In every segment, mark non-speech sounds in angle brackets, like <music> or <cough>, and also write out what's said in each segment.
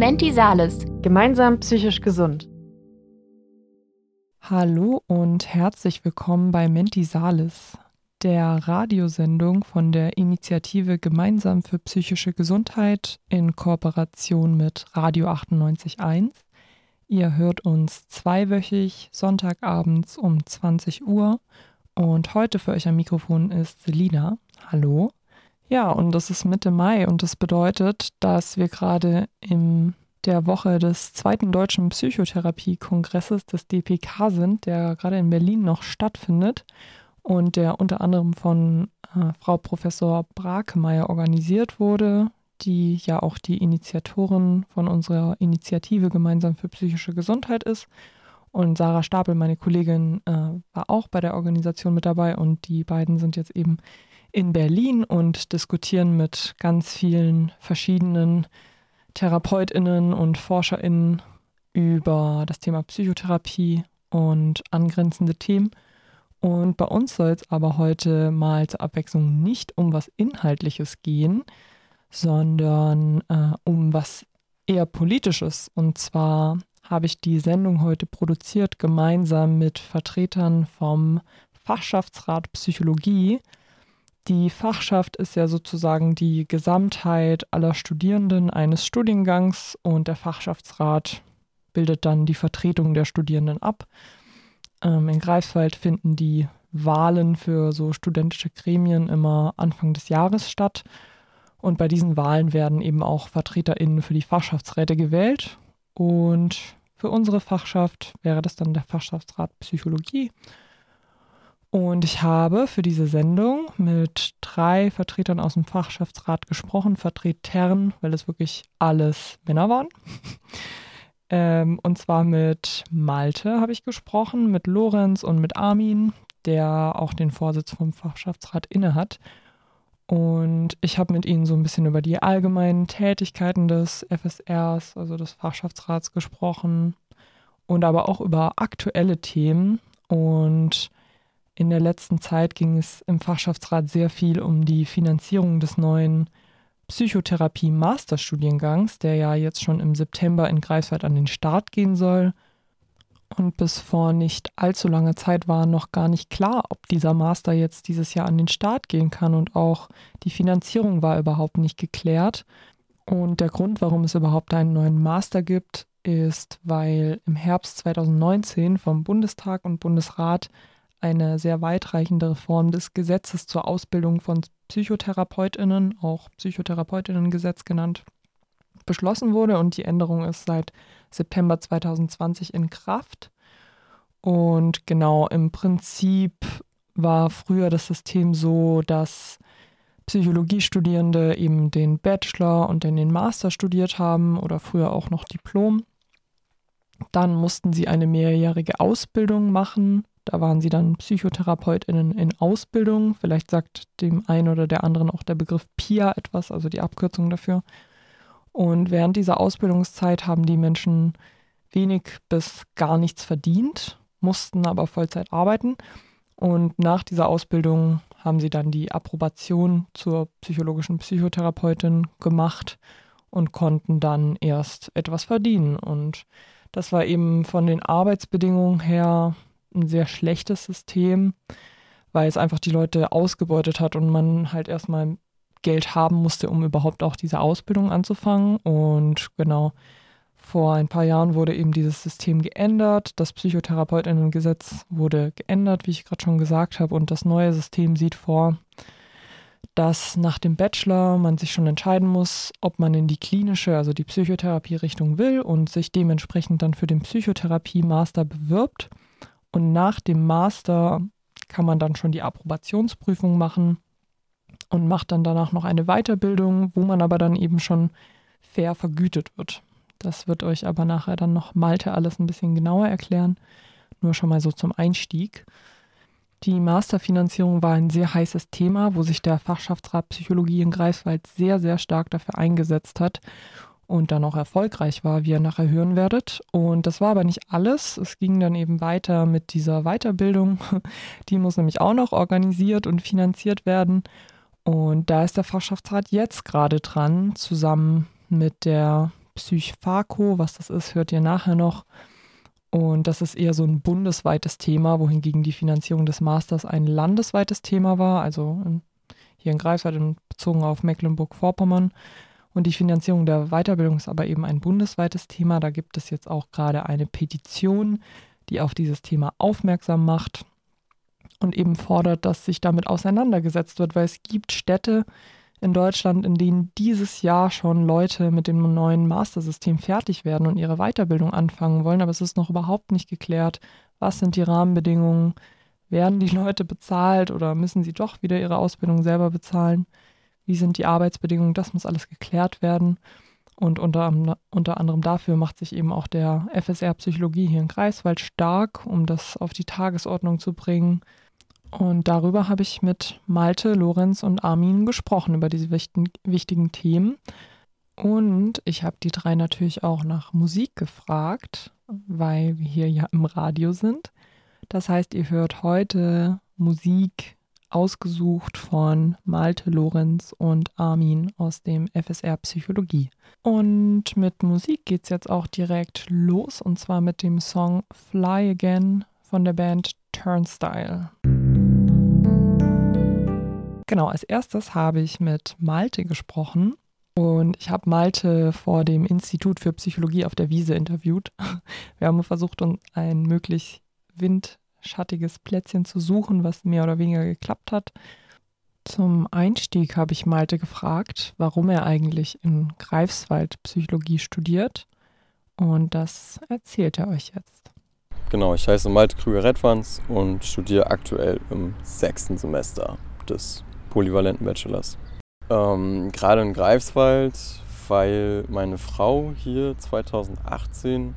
Menti Sales. Gemeinsam psychisch gesund. Hallo und herzlich willkommen bei Menti Salis, der Radiosendung von der Initiative Gemeinsam für psychische Gesundheit in Kooperation mit Radio 98.1. Ihr hört uns zweiwöchig Sonntagabends um 20 Uhr und heute für euch am Mikrofon ist Selina. Hallo. Ja, und es ist Mitte Mai und das bedeutet, dass wir gerade in der Woche des zweiten deutschen Psychotherapie-Kongresses des DPK sind, der gerade in Berlin noch stattfindet und der unter anderem von äh, Frau Professor Brakemeyer organisiert wurde, die ja auch die Initiatorin von unserer Initiative Gemeinsam für psychische Gesundheit ist. Und Sarah Stapel, meine Kollegin, äh, war auch bei der Organisation mit dabei und die beiden sind jetzt eben in Berlin und diskutieren mit ganz vielen verschiedenen Therapeutinnen und Forscherinnen über das Thema Psychotherapie und angrenzende Themen. Und bei uns soll es aber heute mal zur Abwechslung nicht um was Inhaltliches gehen, sondern äh, um was eher Politisches. Und zwar habe ich die Sendung heute produziert gemeinsam mit Vertretern vom Fachschaftsrat Psychologie die Fachschaft ist ja sozusagen die Gesamtheit aller Studierenden eines Studiengangs und der Fachschaftsrat bildet dann die Vertretung der Studierenden ab. Ähm, in Greifswald finden die Wahlen für so studentische Gremien immer Anfang des Jahres statt. Und bei diesen Wahlen werden eben auch VertreterInnen für die Fachschaftsräte gewählt. Und für unsere Fachschaft wäre das dann der Fachschaftsrat Psychologie. Und ich habe für diese Sendung mit drei Vertretern aus dem Fachschaftsrat gesprochen, Vertretern, weil es wirklich alles Männer waren. <laughs> ähm, und zwar mit Malte habe ich gesprochen, mit Lorenz und mit Armin, der auch den Vorsitz vom Fachschaftsrat innehat. Und ich habe mit ihnen so ein bisschen über die allgemeinen Tätigkeiten des FSRs, also des Fachschaftsrats, gesprochen und aber auch über aktuelle Themen. Und in der letzten Zeit ging es im Fachschaftsrat sehr viel um die Finanzierung des neuen Psychotherapie-Masterstudiengangs, der ja jetzt schon im September in Greifswald an den Start gehen soll. Und bis vor nicht allzu langer Zeit war noch gar nicht klar, ob dieser Master jetzt dieses Jahr an den Start gehen kann. Und auch die Finanzierung war überhaupt nicht geklärt. Und der Grund, warum es überhaupt einen neuen Master gibt, ist, weil im Herbst 2019 vom Bundestag und Bundesrat eine sehr weitreichende Reform des Gesetzes zur Ausbildung von Psychotherapeutinnen, auch Psychotherapeutinnengesetz genannt, beschlossen wurde und die Änderung ist seit September 2020 in Kraft. Und genau im Prinzip war früher das System so, dass Psychologiestudierende eben den Bachelor und dann den Master studiert haben oder früher auch noch Diplom. Dann mussten sie eine mehrjährige Ausbildung machen da waren sie dann PsychotherapeutInnen in Ausbildung. Vielleicht sagt dem einen oder der anderen auch der Begriff PIA etwas, also die Abkürzung dafür. Und während dieser Ausbildungszeit haben die Menschen wenig bis gar nichts verdient, mussten aber Vollzeit arbeiten. Und nach dieser Ausbildung haben sie dann die Approbation zur psychologischen Psychotherapeutin gemacht und konnten dann erst etwas verdienen. Und das war eben von den Arbeitsbedingungen her ein sehr schlechtes System, weil es einfach die Leute ausgebeutet hat und man halt erstmal Geld haben musste, um überhaupt auch diese Ausbildung anzufangen. Und genau, vor ein paar Jahren wurde eben dieses System geändert. Das Psychotherapeutinnengesetz wurde geändert, wie ich gerade schon gesagt habe. Und das neue System sieht vor, dass nach dem Bachelor man sich schon entscheiden muss, ob man in die klinische, also die Psychotherapie-Richtung will und sich dementsprechend dann für den Psychotherapie-Master bewirbt. Und nach dem Master kann man dann schon die Approbationsprüfung machen und macht dann danach noch eine Weiterbildung, wo man aber dann eben schon fair vergütet wird. Das wird euch aber nachher dann noch Malte alles ein bisschen genauer erklären. Nur schon mal so zum Einstieg. Die Masterfinanzierung war ein sehr heißes Thema, wo sich der Fachschaftsrat Psychologie in Greifswald sehr, sehr stark dafür eingesetzt hat und dann auch erfolgreich war, wie ihr nachher hören werdet. Und das war aber nicht alles. Es ging dann eben weiter mit dieser Weiterbildung. <laughs> Die muss nämlich auch noch organisiert und finanziert werden. Und da ist der Fachschaftsrat jetzt gerade dran, zusammen mit der Psychfaco. Was das ist, hört ihr nachher noch. Und das ist eher so ein bundesweites Thema, wohingegen die Finanzierung des Masters ein landesweites Thema war, also in, hier in Greifswald bezogen auf Mecklenburg-Vorpommern. Und die Finanzierung der Weiterbildung ist aber eben ein bundesweites Thema. Da gibt es jetzt auch gerade eine Petition, die auf dieses Thema aufmerksam macht und eben fordert, dass sich damit auseinandergesetzt wird, weil es gibt Städte in Deutschland, in denen dieses Jahr schon Leute mit dem neuen Mastersystem fertig werden und ihre Weiterbildung anfangen wollen, aber es ist noch überhaupt nicht geklärt, was sind die Rahmenbedingungen, werden die Leute bezahlt oder müssen sie doch wieder ihre Ausbildung selber bezahlen, wie sind die Arbeitsbedingungen, das muss alles geklärt werden. Und unter, unter anderem dafür macht sich eben auch der FSR Psychologie hier in Greifswald stark, um das auf die Tagesordnung zu bringen. Und darüber habe ich mit Malte, Lorenz und Armin gesprochen, über diese wichtigen, wichtigen Themen. Und ich habe die drei natürlich auch nach Musik gefragt, weil wir hier ja im Radio sind. Das heißt, ihr hört heute Musik ausgesucht von Malte Lorenz und Armin aus dem FSR Psychologie. Und mit Musik geht es jetzt auch direkt los und zwar mit dem Song Fly Again von der Band Turnstile. Genau, als erstes habe ich mit Malte gesprochen und ich habe Malte vor dem Institut für Psychologie auf der Wiese interviewt. <laughs> Wir haben versucht, uns ein möglichst windschattiges Plätzchen zu suchen, was mehr oder weniger geklappt hat. Zum Einstieg habe ich Malte gefragt, warum er eigentlich in Greifswald Psychologie studiert. Und das erzählt er euch jetzt. Genau, ich heiße Malte Krüger-Redwanz und studiere aktuell im sechsten Semester des polyvalenten Bachelors. Ähm, Gerade in Greifswald, weil meine Frau hier 2018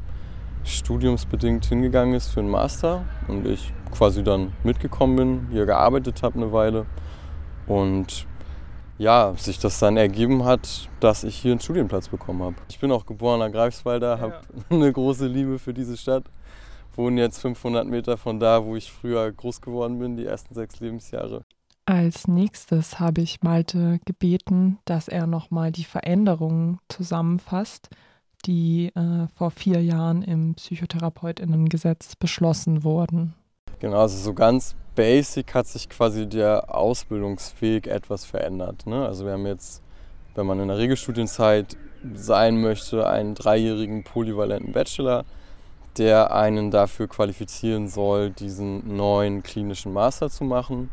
studiumsbedingt hingegangen ist für einen Master und ich quasi dann mitgekommen bin, hier gearbeitet habe eine Weile und ja, sich das dann ergeben hat, dass ich hier einen Studienplatz bekommen habe. Ich bin auch geborener Greifswalder, habe ja. <laughs> eine große Liebe für diese Stadt wohne jetzt 500 Meter von da, wo ich früher groß geworden bin, die ersten sechs Lebensjahre. Als nächstes habe ich Malte gebeten, dass er nochmal die Veränderungen zusammenfasst, die äh, vor vier Jahren im Psychotherapeutinnengesetz beschlossen wurden. Genau, also so ganz basic hat sich quasi der Ausbildungsweg etwas verändert. Ne? Also wir haben jetzt, wenn man in der Regelstudienzeit sein möchte, einen dreijährigen polyvalenten Bachelor der einen dafür qualifizieren soll, diesen neuen klinischen Master zu machen.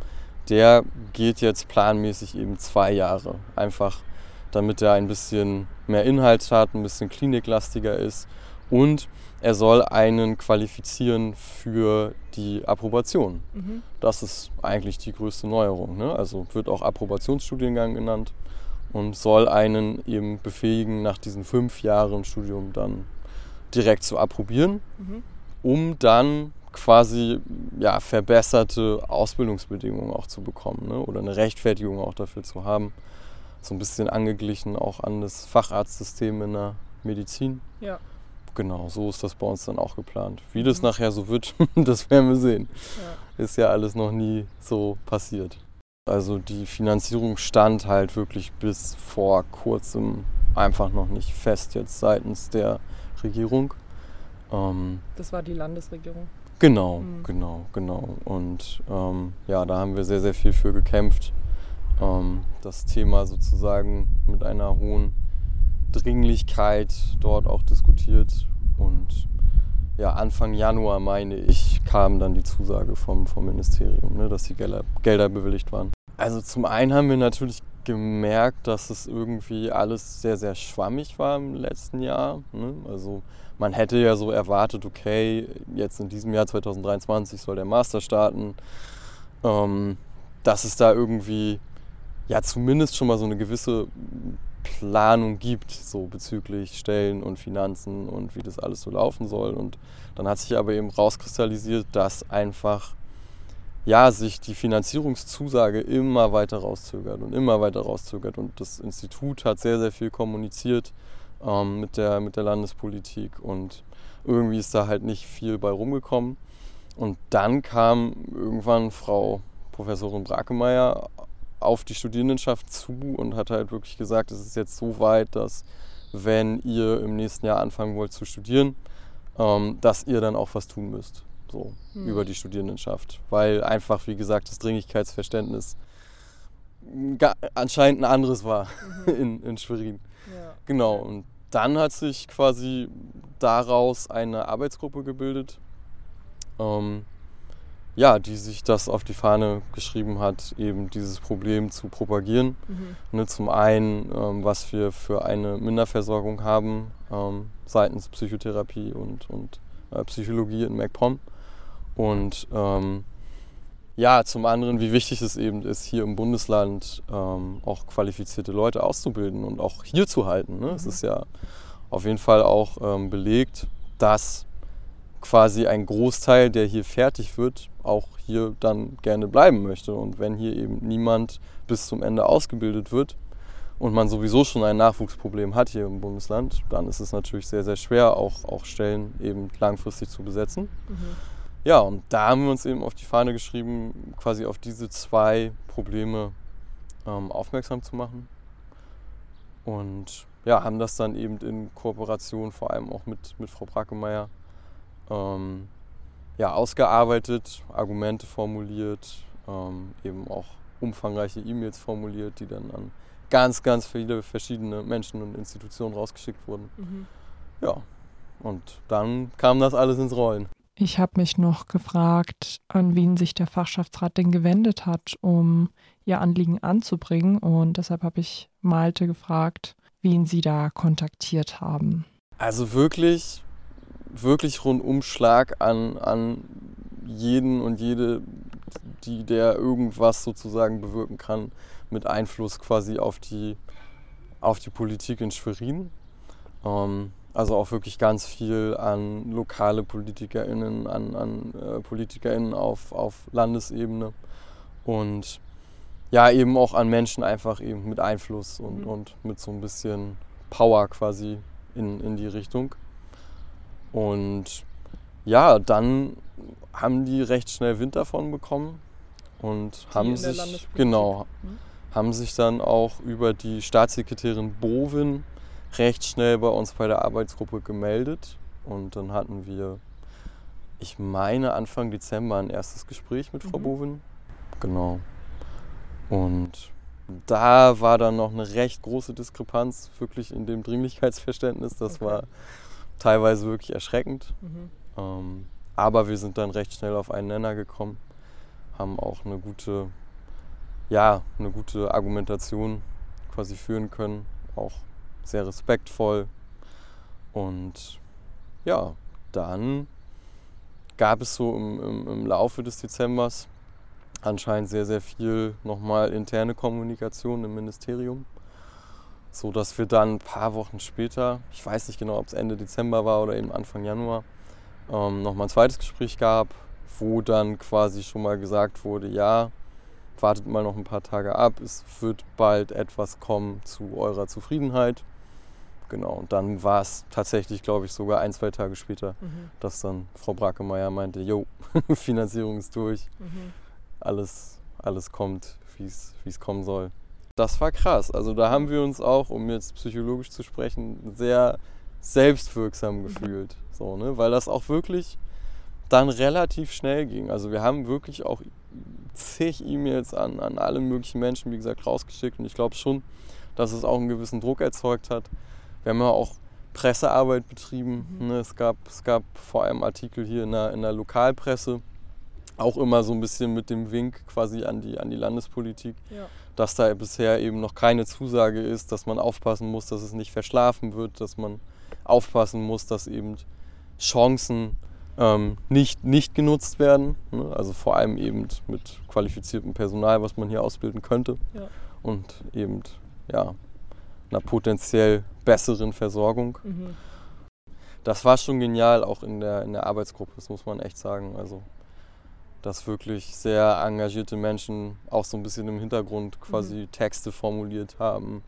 Der geht jetzt planmäßig eben zwei Jahre. Einfach damit er ein bisschen mehr Inhalt hat, ein bisschen kliniklastiger ist. Und er soll einen qualifizieren für die Approbation. Mhm. Das ist eigentlich die größte Neuerung. Ne? Also wird auch Approbationsstudiengang genannt und soll einen eben befähigen, nach diesen fünf Jahren Studium dann direkt zu approbieren, mhm. um dann quasi ja, verbesserte Ausbildungsbedingungen auch zu bekommen ne? oder eine Rechtfertigung auch dafür zu haben. So ein bisschen angeglichen auch an das Facharztsystem in der Medizin. Ja. Genau, so ist das bei uns dann auch geplant. Wie das mhm. nachher so wird, <laughs> das werden wir sehen. Ja. Ist ja alles noch nie so passiert. Also die Finanzierung stand halt wirklich bis vor kurzem einfach noch nicht fest jetzt seitens der Regierung. Ähm, das war die Landesregierung. Genau, mhm. genau, genau. Und ähm, ja, da haben wir sehr, sehr viel für gekämpft. Ähm, das Thema sozusagen mit einer hohen Dringlichkeit dort auch diskutiert. Und ja, Anfang Januar, meine ich, kam dann die Zusage vom, vom Ministerium, ne, dass die Gelder, Gelder bewilligt waren. Also zum einen haben wir natürlich gemerkt, dass es irgendwie alles sehr, sehr schwammig war im letzten Jahr. Ne? Also man hätte ja so erwartet, okay, jetzt in diesem Jahr 2023 soll der Master starten, ähm, dass es da irgendwie ja zumindest schon mal so eine gewisse Planung gibt, so bezüglich Stellen und Finanzen und wie das alles so laufen soll. Und dann hat sich aber eben rauskristallisiert, dass einfach ja, sich die Finanzierungszusage immer weiter rauszögert und immer weiter rauszögert. Und das Institut hat sehr, sehr viel kommuniziert ähm, mit, der, mit der Landespolitik und irgendwie ist da halt nicht viel bei rumgekommen. Und dann kam irgendwann Frau Professorin Brakemeyer auf die Studierendenschaft zu und hat halt wirklich gesagt, es ist jetzt so weit, dass wenn ihr im nächsten Jahr anfangen wollt zu studieren, ähm, dass ihr dann auch was tun müsst, so mhm. über die Studierendenschaft. Weil einfach, wie gesagt, das Dringlichkeitsverständnis anscheinend ein anderes war mhm. <laughs> in, in Schwerin. Ja. Genau, und dann hat sich quasi daraus eine Arbeitsgruppe gebildet, ähm, ja, die sich das auf die Fahne geschrieben hat, eben dieses Problem zu propagieren. Mhm. Ne, zum einen, ähm, was wir für eine Minderversorgung haben ähm, seitens Psychotherapie und, und äh, Psychologie in MacPom. Und ähm, ja, zum anderen, wie wichtig es eben ist, hier im Bundesland ähm, auch qualifizierte Leute auszubilden und auch hier zu halten. Ne? Mhm. Es ist ja auf jeden Fall auch ähm, belegt, dass quasi ein Großteil, der hier fertig wird, auch hier dann gerne bleiben möchte. Und wenn hier eben niemand bis zum Ende ausgebildet wird und man sowieso schon ein Nachwuchsproblem hat hier im Bundesland, dann ist es natürlich sehr, sehr schwer, auch, auch Stellen eben langfristig zu besetzen. Mhm. Ja, und da haben wir uns eben auf die Fahne geschrieben, quasi auf diese zwei Probleme ähm, aufmerksam zu machen. Und ja, haben das dann eben in Kooperation vor allem auch mit, mit Frau Brackemeyer ähm, ja, ausgearbeitet, Argumente formuliert, ähm, eben auch umfangreiche E-Mails formuliert, die dann an ganz, ganz viele verschiedene Menschen und Institutionen rausgeschickt wurden. Mhm. Ja, und dann kam das alles ins Rollen. Ich habe mich noch gefragt, an wen sich der Fachschaftsrat denn gewendet hat, um ihr Anliegen anzubringen. Und deshalb habe ich Malte gefragt, wen sie da kontaktiert haben. Also wirklich, wirklich Rundumschlag an, an jeden und jede, die der irgendwas sozusagen bewirken kann, mit Einfluss quasi auf die, auf die Politik in Schwerin. Ähm, also auch wirklich ganz viel an lokale PolitikerInnen, an, an äh, PolitikerInnen auf, auf Landesebene und ja, eben auch an Menschen einfach eben mit Einfluss und, mhm. und mit so ein bisschen Power quasi in, in die Richtung. Und ja, dann haben die recht schnell Wind davon bekommen und die haben sich genau mhm. haben sich dann auch über die Staatssekretärin Bovin recht schnell bei uns bei der Arbeitsgruppe gemeldet. Und dann hatten wir, ich meine, Anfang Dezember ein erstes Gespräch mit Frau mhm. Bovin. Genau. Und da war dann noch eine recht große Diskrepanz wirklich in dem Dringlichkeitsverständnis. Das okay. war teilweise wirklich erschreckend. Mhm. Ähm, aber wir sind dann recht schnell auf einen Nenner gekommen, haben auch eine gute, ja, eine gute Argumentation quasi führen können, auch sehr respektvoll. Und ja, dann gab es so im, im, im Laufe des Dezembers anscheinend sehr, sehr viel nochmal interne Kommunikation im Ministerium. So dass wir dann ein paar Wochen später, ich weiß nicht genau, ob es Ende Dezember war oder eben Anfang Januar, ähm, nochmal ein zweites Gespräch gab, wo dann quasi schon mal gesagt wurde, ja, wartet mal noch ein paar Tage ab, es wird bald etwas kommen zu eurer Zufriedenheit. Genau, und dann war es tatsächlich, glaube ich, sogar ein, zwei Tage später, mhm. dass dann Frau Brackemeyer meinte, jo, <laughs> Finanzierung ist durch, mhm. alles, alles kommt, wie es kommen soll. Das war krass. Also da haben wir uns auch, um jetzt psychologisch zu sprechen, sehr selbstwirksam mhm. gefühlt. So, ne? Weil das auch wirklich dann relativ schnell ging. Also wir haben wirklich auch zig E-Mails an, an alle möglichen Menschen, wie gesagt, rausgeschickt. Und ich glaube schon, dass es auch einen gewissen Druck erzeugt hat, wir haben ja auch Pressearbeit betrieben. Mhm. Ne? Es, gab, es gab vor allem Artikel hier in der, in der Lokalpresse, auch immer so ein bisschen mit dem Wink quasi an die, an die Landespolitik, ja. Dass da bisher eben noch keine Zusage ist, dass man aufpassen muss, dass es nicht verschlafen wird, dass man aufpassen muss, dass eben Chancen ähm, nicht, nicht genutzt werden. Ne? Also vor allem eben mit qualifiziertem Personal, was man hier ausbilden könnte. Ja. Und eben ja, einer potenziell besseren Versorgung. Mhm. Das war schon genial, auch in der, in der Arbeitsgruppe, das muss man echt sagen. Also, dass wirklich sehr engagierte Menschen auch so ein bisschen im Hintergrund quasi mhm. Texte formuliert haben,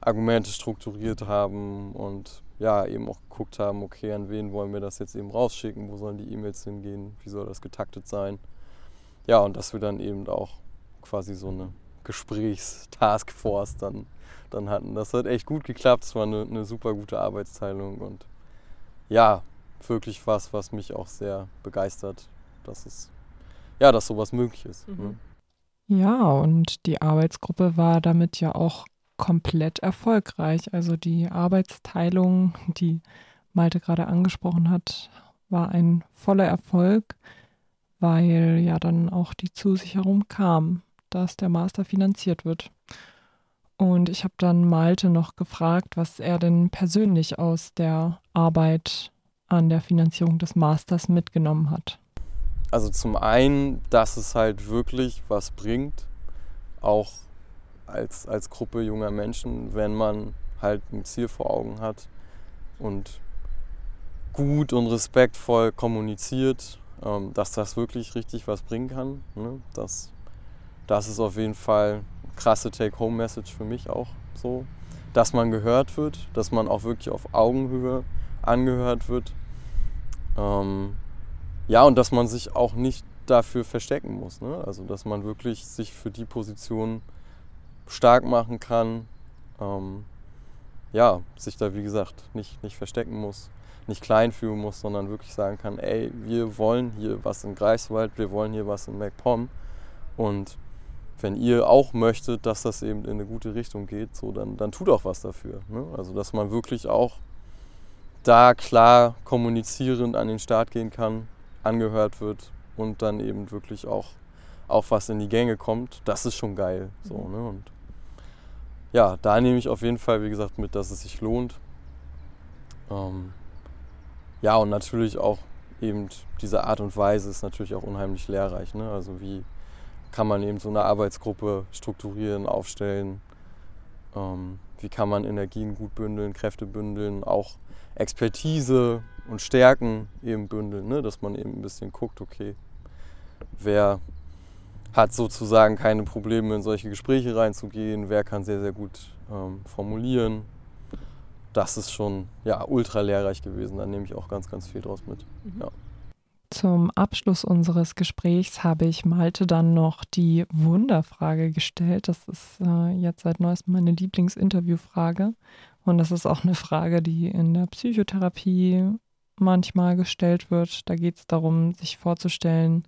Argumente strukturiert haben und ja, eben auch geguckt haben, okay, an wen wollen wir das jetzt eben rausschicken, wo sollen die E-Mails hingehen, wie soll das getaktet sein. Ja, und dass wir dann eben auch quasi so eine Gesprächstaskforce dann, dann hatten. Das hat echt gut geklappt. Es war eine, eine super gute Arbeitsteilung und ja, wirklich was, was mich auch sehr begeistert, dass es ja, dass sowas möglich ist. Mhm. Ne? Ja, und die Arbeitsgruppe war damit ja auch komplett erfolgreich. Also die Arbeitsteilung, die Malte gerade angesprochen hat, war ein voller Erfolg, weil ja dann auch die Zusicherung kam, dass der Master finanziert wird. Und ich habe dann Malte noch gefragt, was er denn persönlich aus der Arbeit an der Finanzierung des Masters mitgenommen hat. Also zum einen, dass es halt wirklich was bringt, auch als, als Gruppe junger Menschen, wenn man halt ein Ziel vor Augen hat und gut und respektvoll kommuniziert, ähm, dass das wirklich richtig was bringen kann. Ne? Das, das ist auf jeden Fall eine krasse Take-Home-Message für mich auch so. Dass man gehört wird, dass man auch wirklich auf Augenhöhe angehört wird. Ähm, ja, und dass man sich auch nicht dafür verstecken muss. Ne? Also, dass man wirklich sich für die Position stark machen kann. Ähm, ja, sich da, wie gesagt, nicht, nicht verstecken muss, nicht klein fühlen muss, sondern wirklich sagen kann, ey, wir wollen hier was in Greifswald, wir wollen hier was in MacPom. Und wenn ihr auch möchtet, dass das eben in eine gute Richtung geht, so, dann, dann tut auch was dafür. Ne? Also, dass man wirklich auch da klar kommunizierend an den Start gehen kann, angehört wird und dann eben wirklich auch, auch was in die Gänge kommt, das ist schon geil. So, mhm. ne? Und ja, da nehme ich auf jeden Fall, wie gesagt, mit, dass es sich lohnt. Ähm, ja, und natürlich auch eben diese Art und Weise ist natürlich auch unheimlich lehrreich. Ne? Also wie kann man eben so eine Arbeitsgruppe strukturieren, aufstellen? Ähm, wie kann man Energien gut bündeln, Kräfte bündeln, auch Expertise und Stärken eben bündeln, ne? dass man eben ein bisschen guckt, okay, wer hat sozusagen keine Probleme in solche Gespräche reinzugehen, wer kann sehr, sehr gut ähm, formulieren. Das ist schon ja, ultra lehrreich gewesen, da nehme ich auch ganz, ganz viel draus mit. Mhm. Ja. Zum Abschluss unseres Gesprächs habe ich Malte dann noch die Wunderfrage gestellt. Das ist äh, jetzt seit neuestem meine Lieblingsinterviewfrage. Und das ist auch eine Frage, die in der Psychotherapie manchmal gestellt wird. Da geht es darum, sich vorzustellen,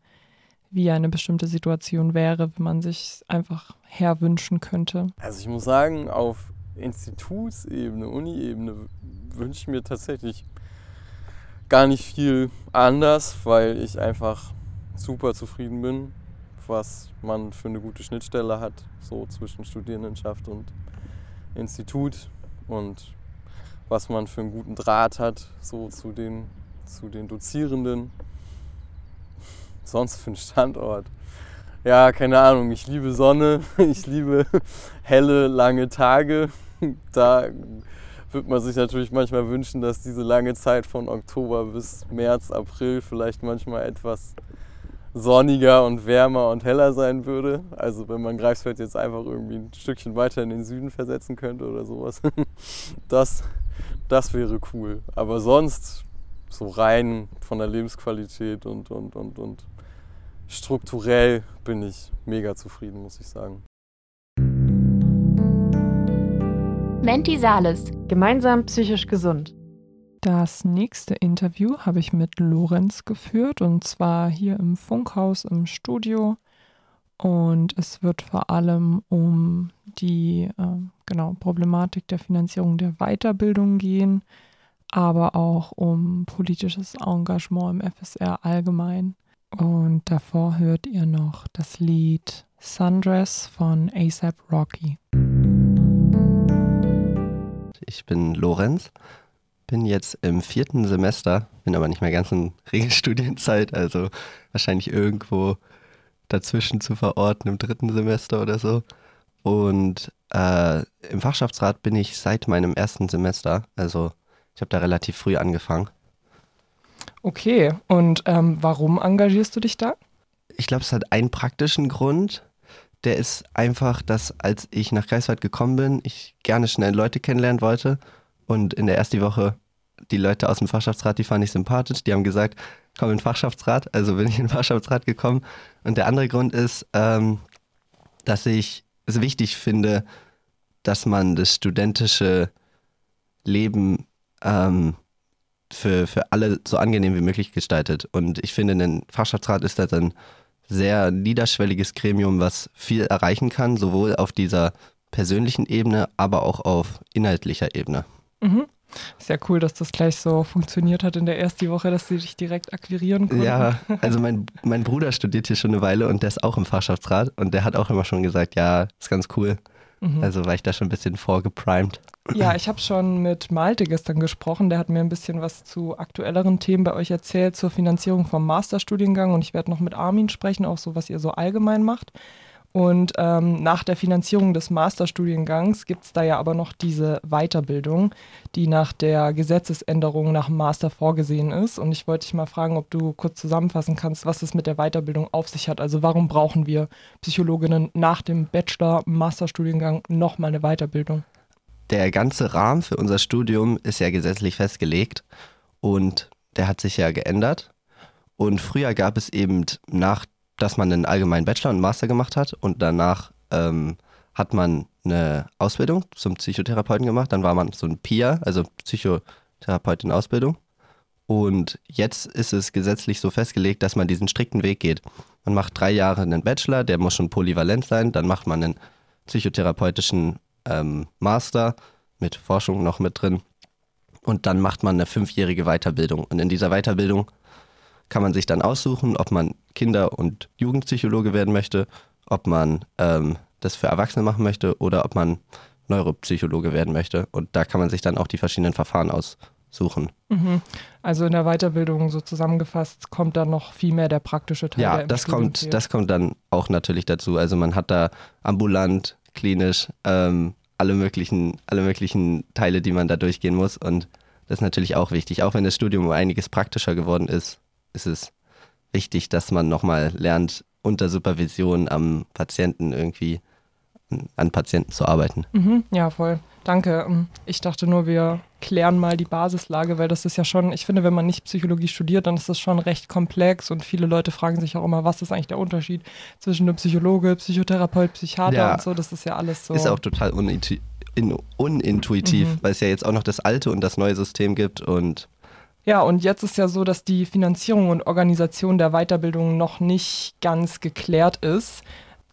wie eine bestimmte Situation wäre, wenn man sich einfach herwünschen könnte. Also ich muss sagen, auf Institutsebene, Uni-Ebene wünsche ich mir tatsächlich gar nicht viel anders, weil ich einfach super zufrieden bin, was man für eine gute Schnittstelle hat, so zwischen Studierendenschaft und Institut und was man für einen guten Draht hat, so zu den, zu den Dozierenden. Sonst für einen Standort. Ja, keine Ahnung, ich liebe Sonne, <laughs> ich liebe helle, lange Tage. Da würde man sich natürlich manchmal wünschen, dass diese lange Zeit von Oktober bis März, April vielleicht manchmal etwas sonniger und wärmer und heller sein würde. Also wenn man Greifswald jetzt einfach irgendwie ein Stückchen weiter in den Süden versetzen könnte oder sowas. <laughs> Das, das wäre cool. Aber sonst so rein von der Lebensqualität und, und, und, und strukturell bin ich mega zufrieden, muss ich sagen. Menti Sales. Gemeinsam psychisch gesund. Das nächste Interview habe ich mit Lorenz geführt und zwar hier im Funkhaus im Studio. Und es wird vor allem um die äh, genau, Problematik der Finanzierung der Weiterbildung gehen, aber auch um politisches Engagement im FSR allgemein. Und davor hört ihr noch das Lied Sundress von ASAP Rocky. Ich bin Lorenz bin jetzt im vierten Semester, bin aber nicht mehr ganz in Regelstudienzeit, also wahrscheinlich irgendwo dazwischen zu verorten im dritten Semester oder so. Und äh, im Fachschaftsrat bin ich seit meinem ersten Semester, also ich habe da relativ früh angefangen. Okay, und ähm, warum engagierst du dich da? Ich glaube, es hat einen praktischen Grund. Der ist einfach, dass als ich nach Greifswald gekommen bin, ich gerne schnell Leute kennenlernen wollte. Und in der ersten Woche die Leute aus dem Fachschaftsrat, die fand ich sympathisch. Die haben gesagt, komm in den Fachschaftsrat. Also bin ich in den Fachschaftsrat gekommen. Und der andere Grund ist, ähm, dass ich es wichtig finde, dass man das studentische Leben ähm, für, für alle so angenehm wie möglich gestaltet. Und ich finde, ein Fachschaftsrat ist das ein sehr niederschwelliges Gremium, was viel erreichen kann, sowohl auf dieser persönlichen Ebene, aber auch auf inhaltlicher Ebene. Mhm. Sehr cool, dass das gleich so funktioniert hat in der ersten Woche, dass sie dich direkt akquirieren konnten. Ja, <laughs> also mein, mein Bruder studiert hier schon eine Weile und der ist auch im Fachschaftsrat und der hat auch immer schon gesagt, ja, ist ganz cool. Mhm. Also war ich da schon ein bisschen vorgeprimed. Ja, <laughs> ich habe schon mit Malte gestern gesprochen. Der hat mir ein bisschen was zu aktuelleren Themen bei euch erzählt, zur Finanzierung vom Masterstudiengang. Und ich werde noch mit Armin sprechen, auch so, was ihr so allgemein macht. Und ähm, nach der Finanzierung des Masterstudiengangs gibt es da ja aber noch diese Weiterbildung, die nach der Gesetzesänderung nach dem Master vorgesehen ist. Und ich wollte dich mal fragen, ob du kurz zusammenfassen kannst, was es mit der Weiterbildung auf sich hat. Also warum brauchen wir Psychologinnen nach dem Bachelor-Masterstudiengang nochmal eine Weiterbildung? Der ganze Rahmen für unser Studium ist ja gesetzlich festgelegt und der hat sich ja geändert. Und früher gab es eben nach dass man einen allgemeinen Bachelor und Master gemacht hat und danach ähm, hat man eine Ausbildung zum Psychotherapeuten gemacht. Dann war man so ein PIA, also Psychotherapeutin Ausbildung. Und jetzt ist es gesetzlich so festgelegt, dass man diesen strikten Weg geht. Man macht drei Jahre einen Bachelor, der muss schon polyvalent sein. Dann macht man einen psychotherapeutischen ähm, Master mit Forschung noch mit drin. Und dann macht man eine fünfjährige Weiterbildung. Und in dieser Weiterbildung kann man sich dann aussuchen, ob man Kinder- und Jugendpsychologe werden möchte, ob man ähm, das für Erwachsene machen möchte oder ob man Neuropsychologe werden möchte. Und da kann man sich dann auch die verschiedenen Verfahren aussuchen. Mhm. Also in der Weiterbildung so zusammengefasst kommt dann noch viel mehr der praktische Teil. Ja, das kommt, das kommt dann auch natürlich dazu. Also man hat da ambulant, klinisch, ähm, alle möglichen, alle möglichen Teile, die man da durchgehen muss. Und das ist natürlich auch wichtig. Auch wenn das Studium um einiges praktischer geworden ist, ist es wichtig, dass man nochmal lernt, unter Supervision am Patienten irgendwie an Patienten zu arbeiten. Mhm, ja, voll. Danke. Ähm, ich dachte nur, wir klären mal die Basislage, weil das ist ja schon, ich finde, wenn man nicht Psychologie studiert, dann ist das schon recht komplex und viele Leute fragen sich auch immer, was ist eigentlich der Unterschied zwischen einem Psychologe, Psychotherapeut, Psychiater ja, und so. Das ist ja alles so. Ist auch total unintuitiv, mhm. weil es ja jetzt auch noch das alte und das neue System gibt und ja, und jetzt ist ja so, dass die Finanzierung und Organisation der Weiterbildung noch nicht ganz geklärt ist.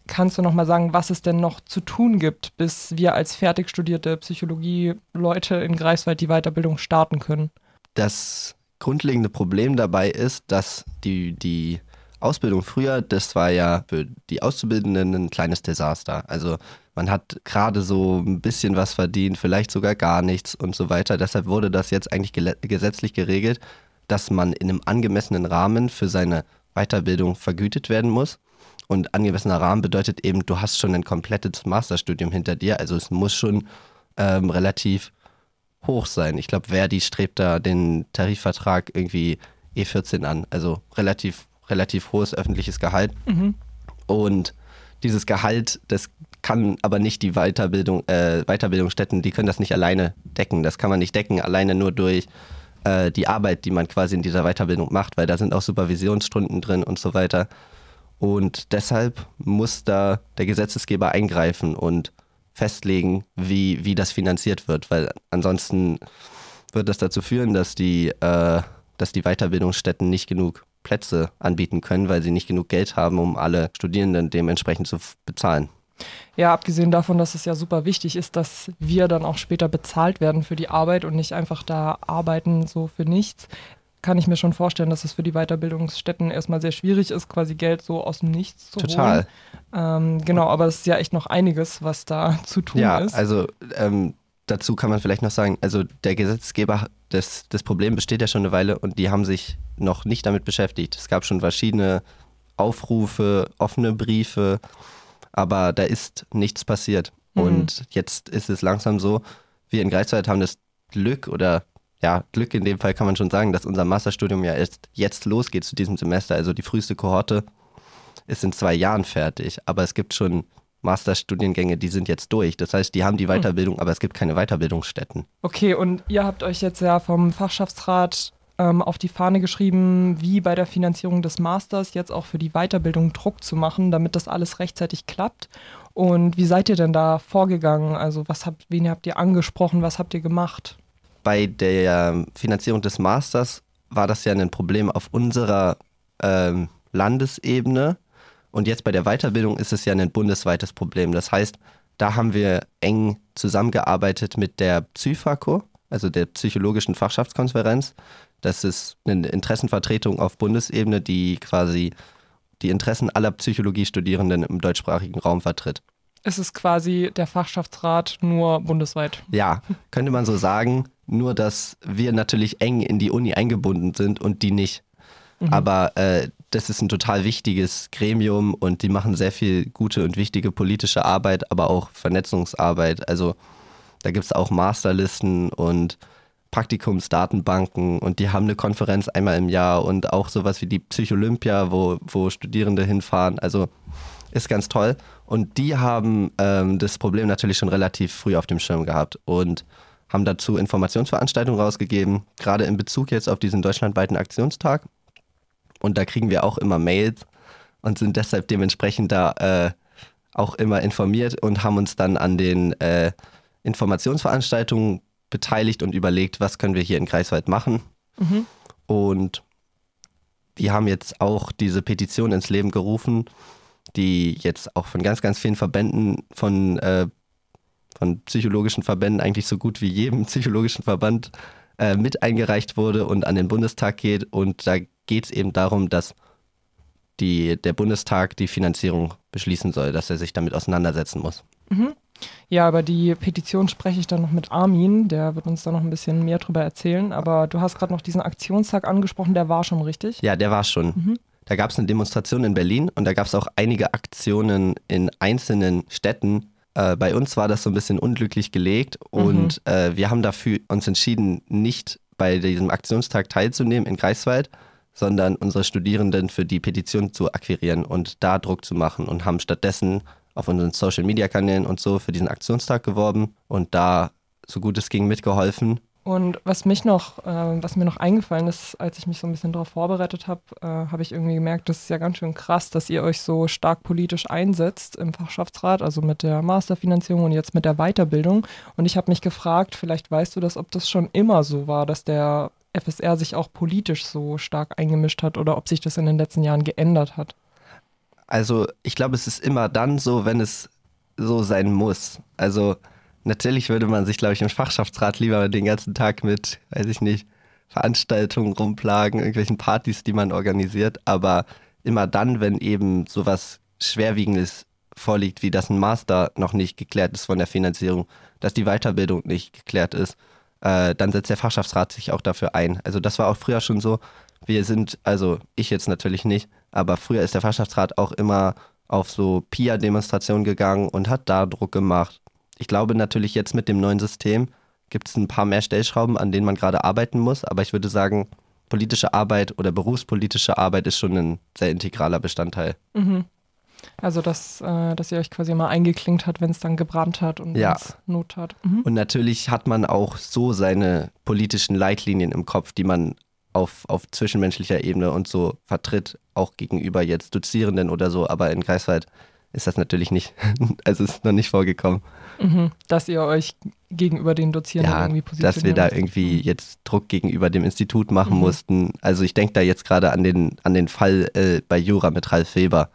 Kannst du noch mal sagen, was es denn noch zu tun gibt, bis wir als fertig studierte Psychologie-Leute in Greifswald die Weiterbildung starten können? Das grundlegende Problem dabei ist, dass die, die Ausbildung früher, das war ja für die Auszubildenden ein kleines Desaster. Also man hat gerade so ein bisschen was verdient, vielleicht sogar gar nichts und so weiter. Deshalb wurde das jetzt eigentlich gesetzlich geregelt, dass man in einem angemessenen Rahmen für seine Weiterbildung vergütet werden muss. Und angemessener Rahmen bedeutet eben, du hast schon ein komplettes Masterstudium hinter dir. Also es muss schon ähm, relativ hoch sein. Ich glaube, Verdi strebt da den Tarifvertrag irgendwie E14 an. Also relativ relativ hohes öffentliches Gehalt. Mhm. Und dieses Gehalt, das kann aber nicht die Weiterbildung, äh, Weiterbildungsstätten, die können das nicht alleine decken. Das kann man nicht decken, alleine nur durch äh, die Arbeit, die man quasi in dieser Weiterbildung macht, weil da sind auch Supervisionsstunden drin und so weiter. Und deshalb muss da der Gesetzesgeber eingreifen und festlegen, wie, wie das finanziert wird, weil ansonsten wird das dazu führen, dass die, äh, dass die Weiterbildungsstätten nicht genug Plätze anbieten können, weil sie nicht genug Geld haben, um alle Studierenden dementsprechend zu bezahlen. Ja, abgesehen davon, dass es ja super wichtig ist, dass wir dann auch später bezahlt werden für die Arbeit und nicht einfach da arbeiten so für nichts, kann ich mir schon vorstellen, dass es für die Weiterbildungsstätten erstmal sehr schwierig ist, quasi Geld so aus dem Nichts zu Total. holen. Total. Ähm, genau, aber es ist ja echt noch einiges, was da <laughs> zu tun ja, ist. Ja, also ähm, dazu kann man vielleicht noch sagen, also der Gesetzgeber, das, das Problem besteht ja schon eine Weile und die haben sich noch nicht damit beschäftigt. Es gab schon verschiedene Aufrufe, offene Briefe, aber da ist nichts passiert. Mhm. Und jetzt ist es langsam so, wir in Greifswald haben das Glück oder ja, Glück in dem Fall kann man schon sagen, dass unser Masterstudium ja erst jetzt losgeht zu diesem Semester. Also die früheste Kohorte ist in zwei Jahren fertig, aber es gibt schon Masterstudiengänge, die sind jetzt durch. Das heißt, die haben die hm. Weiterbildung, aber es gibt keine Weiterbildungsstätten. Okay, und ihr habt euch jetzt ja vom Fachschaftsrat ähm, auf die Fahne geschrieben, wie bei der Finanzierung des Masters jetzt auch für die Weiterbildung Druck zu machen, damit das alles rechtzeitig klappt. Und wie seid ihr denn da vorgegangen? Also was habt, wen habt ihr angesprochen, was habt ihr gemacht? Bei der Finanzierung des Masters war das ja ein Problem auf unserer ähm, Landesebene. Und jetzt bei der Weiterbildung ist es ja ein bundesweites Problem. Das heißt, da haben wir eng zusammengearbeitet mit der PsyFACO, also der Psychologischen Fachschaftskonferenz. Das ist eine Interessenvertretung auf Bundesebene, die quasi die Interessen aller Psychologiestudierenden im deutschsprachigen Raum vertritt. Es ist quasi der Fachschaftsrat nur bundesweit. Ja, könnte man so sagen. Nur, dass wir natürlich eng in die Uni eingebunden sind und die nicht. Mhm. Aber äh, das ist ein total wichtiges Gremium und die machen sehr viel gute und wichtige politische Arbeit, aber auch Vernetzungsarbeit. Also da gibt es auch Masterlisten und Praktikumsdatenbanken und die haben eine Konferenz einmal im Jahr und auch sowas wie die Psycholympia, wo, wo Studierende hinfahren. Also ist ganz toll. Und die haben ähm, das Problem natürlich schon relativ früh auf dem Schirm gehabt und haben dazu Informationsveranstaltungen rausgegeben, gerade in Bezug jetzt auf diesen deutschlandweiten Aktionstag. Und da kriegen wir auch immer Mails und sind deshalb dementsprechend da äh, auch immer informiert und haben uns dann an den äh, Informationsveranstaltungen beteiligt und überlegt, was können wir hier in Greifswald machen. Mhm. Und die haben jetzt auch diese Petition ins Leben gerufen, die jetzt auch von ganz, ganz vielen Verbänden, von, äh, von psychologischen Verbänden, eigentlich so gut wie jedem <laughs> psychologischen Verband äh, mit eingereicht wurde und an den Bundestag geht. Und da geht es eben darum, dass die, der Bundestag die Finanzierung beschließen soll, dass er sich damit auseinandersetzen muss. Mhm. Ja, über die Petition spreche ich dann noch mit Armin, der wird uns da noch ein bisschen mehr drüber erzählen. Aber du hast gerade noch diesen Aktionstag angesprochen, der war schon richtig? Ja, der war schon. Mhm. Da gab es eine Demonstration in Berlin und da gab es auch einige Aktionen in einzelnen Städten. Äh, bei uns war das so ein bisschen unglücklich gelegt und mhm. äh, wir haben dafür uns entschieden, nicht bei diesem Aktionstag teilzunehmen in Greifswald, sondern unsere Studierenden für die Petition zu akquirieren und da Druck zu machen und haben stattdessen auf unseren Social Media Kanälen und so für diesen Aktionstag geworben und da so gut es ging mitgeholfen. Und was mich noch, äh, was mir noch eingefallen ist, als ich mich so ein bisschen darauf vorbereitet habe, äh, habe ich irgendwie gemerkt, das ist ja ganz schön krass, dass ihr euch so stark politisch einsetzt im Fachschaftsrat, also mit der Masterfinanzierung und jetzt mit der Weiterbildung. Und ich habe mich gefragt, vielleicht weißt du das, ob das schon immer so war, dass der FSR sich auch politisch so stark eingemischt hat oder ob sich das in den letzten Jahren geändert hat. Also ich glaube, es ist immer dann so, wenn es so sein muss. Also natürlich würde man sich, glaube ich, im Fachschaftsrat lieber den ganzen Tag mit, weiß ich nicht, Veranstaltungen rumplagen, irgendwelchen Partys, die man organisiert. Aber immer dann, wenn eben sowas Schwerwiegendes vorliegt, wie dass ein Master noch nicht geklärt ist von der Finanzierung, dass die Weiterbildung nicht geklärt ist, äh, dann setzt der Fachschaftsrat sich auch dafür ein. Also das war auch früher schon so. Wir sind, also ich jetzt natürlich nicht, aber früher ist der Fachschaftsrat auch immer auf so PIA-Demonstrationen gegangen und hat da Druck gemacht. Ich glaube natürlich jetzt mit dem neuen System gibt es ein paar mehr Stellschrauben, an denen man gerade arbeiten muss, aber ich würde sagen, politische Arbeit oder berufspolitische Arbeit ist schon ein sehr integraler Bestandteil. Mhm. Also, dass, äh, dass ihr euch quasi mal eingeklinkt hat, wenn es dann gebrannt hat und ja. Not hat. Mhm. Und natürlich hat man auch so seine politischen Leitlinien im Kopf, die man auf, auf zwischenmenschlicher Ebene und so vertritt, auch gegenüber jetzt Dozierenden oder so, aber in Greifswald ist das natürlich nicht, <laughs> also ist noch nicht vorgekommen. Mhm, dass ihr euch gegenüber den Dozierenden ja, irgendwie positioniert. Dass wir da irgendwie mhm. jetzt Druck gegenüber dem Institut machen mhm. mussten. Also ich denke da jetzt gerade an den, an den Fall äh, bei Jura mit Ralf Weber,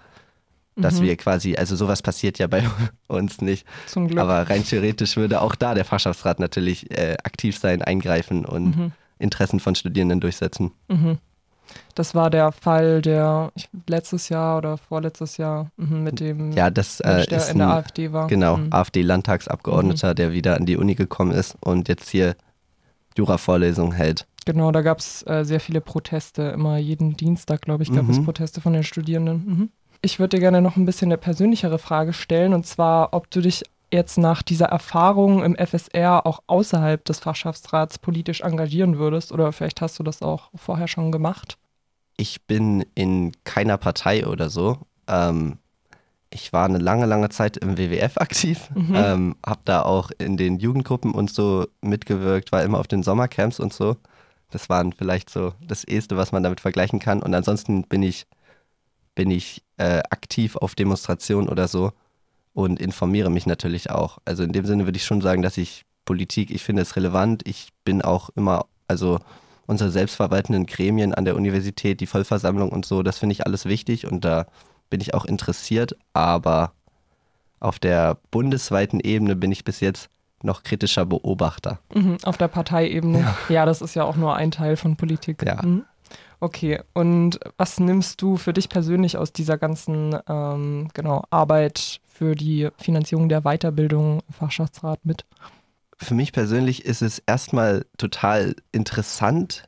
dass mhm. wir quasi, also sowas passiert ja bei <laughs> uns nicht. Zum Glück. Aber rein theoretisch würde auch da der Fachschaftsrat natürlich äh, aktiv sein, eingreifen und mhm. Interessen von Studierenden durchsetzen. Mhm. Das war der Fall, der letztes Jahr oder vorletztes Jahr mhm, mit dem ja, das, äh, Mensch, der in der ein, AfD war. Genau, mhm. AfD-Landtagsabgeordneter, mhm. der wieder an die Uni gekommen ist und jetzt hier Jura-Vorlesungen hält. Genau, da gab es äh, sehr viele Proteste. Immer jeden Dienstag, glaube ich, gab es mhm. Proteste von den Studierenden. Mhm. Ich würde dir gerne noch ein bisschen eine persönlichere Frage stellen, und zwar, ob du dich jetzt nach dieser Erfahrung im FSR auch außerhalb des Fachschaftsrats politisch engagieren würdest oder vielleicht hast du das auch vorher schon gemacht? Ich bin in keiner Partei oder so. Ähm, ich war eine lange, lange Zeit im WWF aktiv, <laughs> mhm. ähm, habe da auch in den Jugendgruppen und so mitgewirkt, war immer auf den Sommercamps und so. Das waren vielleicht so das Erste, was man damit vergleichen kann. Und ansonsten bin ich, bin ich äh, aktiv auf Demonstrationen oder so und informiere mich natürlich auch. Also in dem Sinne würde ich schon sagen, dass ich Politik, ich finde es relevant. Ich bin auch immer, also unsere selbstverwaltenden Gremien an der Universität, die Vollversammlung und so, das finde ich alles wichtig und da bin ich auch interessiert, aber auf der bundesweiten Ebene bin ich bis jetzt noch kritischer Beobachter. Mhm, auf der Parteiebene. Ja. ja. das ist ja auch nur ein Teil von Politik. Ja. Mhm. Okay, und was nimmst du für dich persönlich aus dieser ganzen ähm, genau, Arbeit für die Finanzierung der Weiterbildung im Fachschaftsrat mit? Für mich persönlich ist es erstmal total interessant,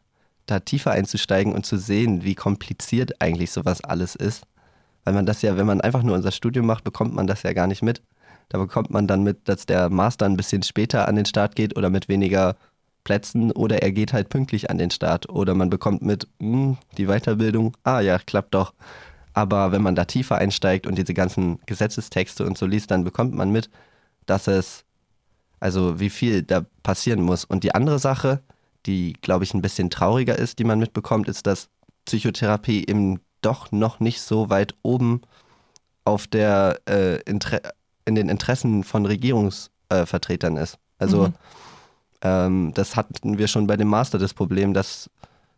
da tiefer einzusteigen und zu sehen, wie kompliziert eigentlich sowas alles ist. Weil man das ja, wenn man einfach nur unser Studium macht, bekommt man das ja gar nicht mit. Da bekommt man dann mit, dass der Master ein bisschen später an den Start geht oder mit weniger Plätzen oder er geht halt pünktlich an den Start oder man bekommt mit, mh, hm, die Weiterbildung, ah ja, klappt doch. Aber wenn man da tiefer einsteigt und diese ganzen Gesetzestexte und so liest, dann bekommt man mit, dass es, also wie viel da passieren muss. Und die andere Sache, die, glaube ich, ein bisschen trauriger ist, die man mitbekommt, ist, dass Psychotherapie eben doch noch nicht so weit oben auf der äh, in den Interessen von Regierungsvertretern äh, ist. Also mhm. Ähm, das hatten wir schon bei dem Master das Problem, dass,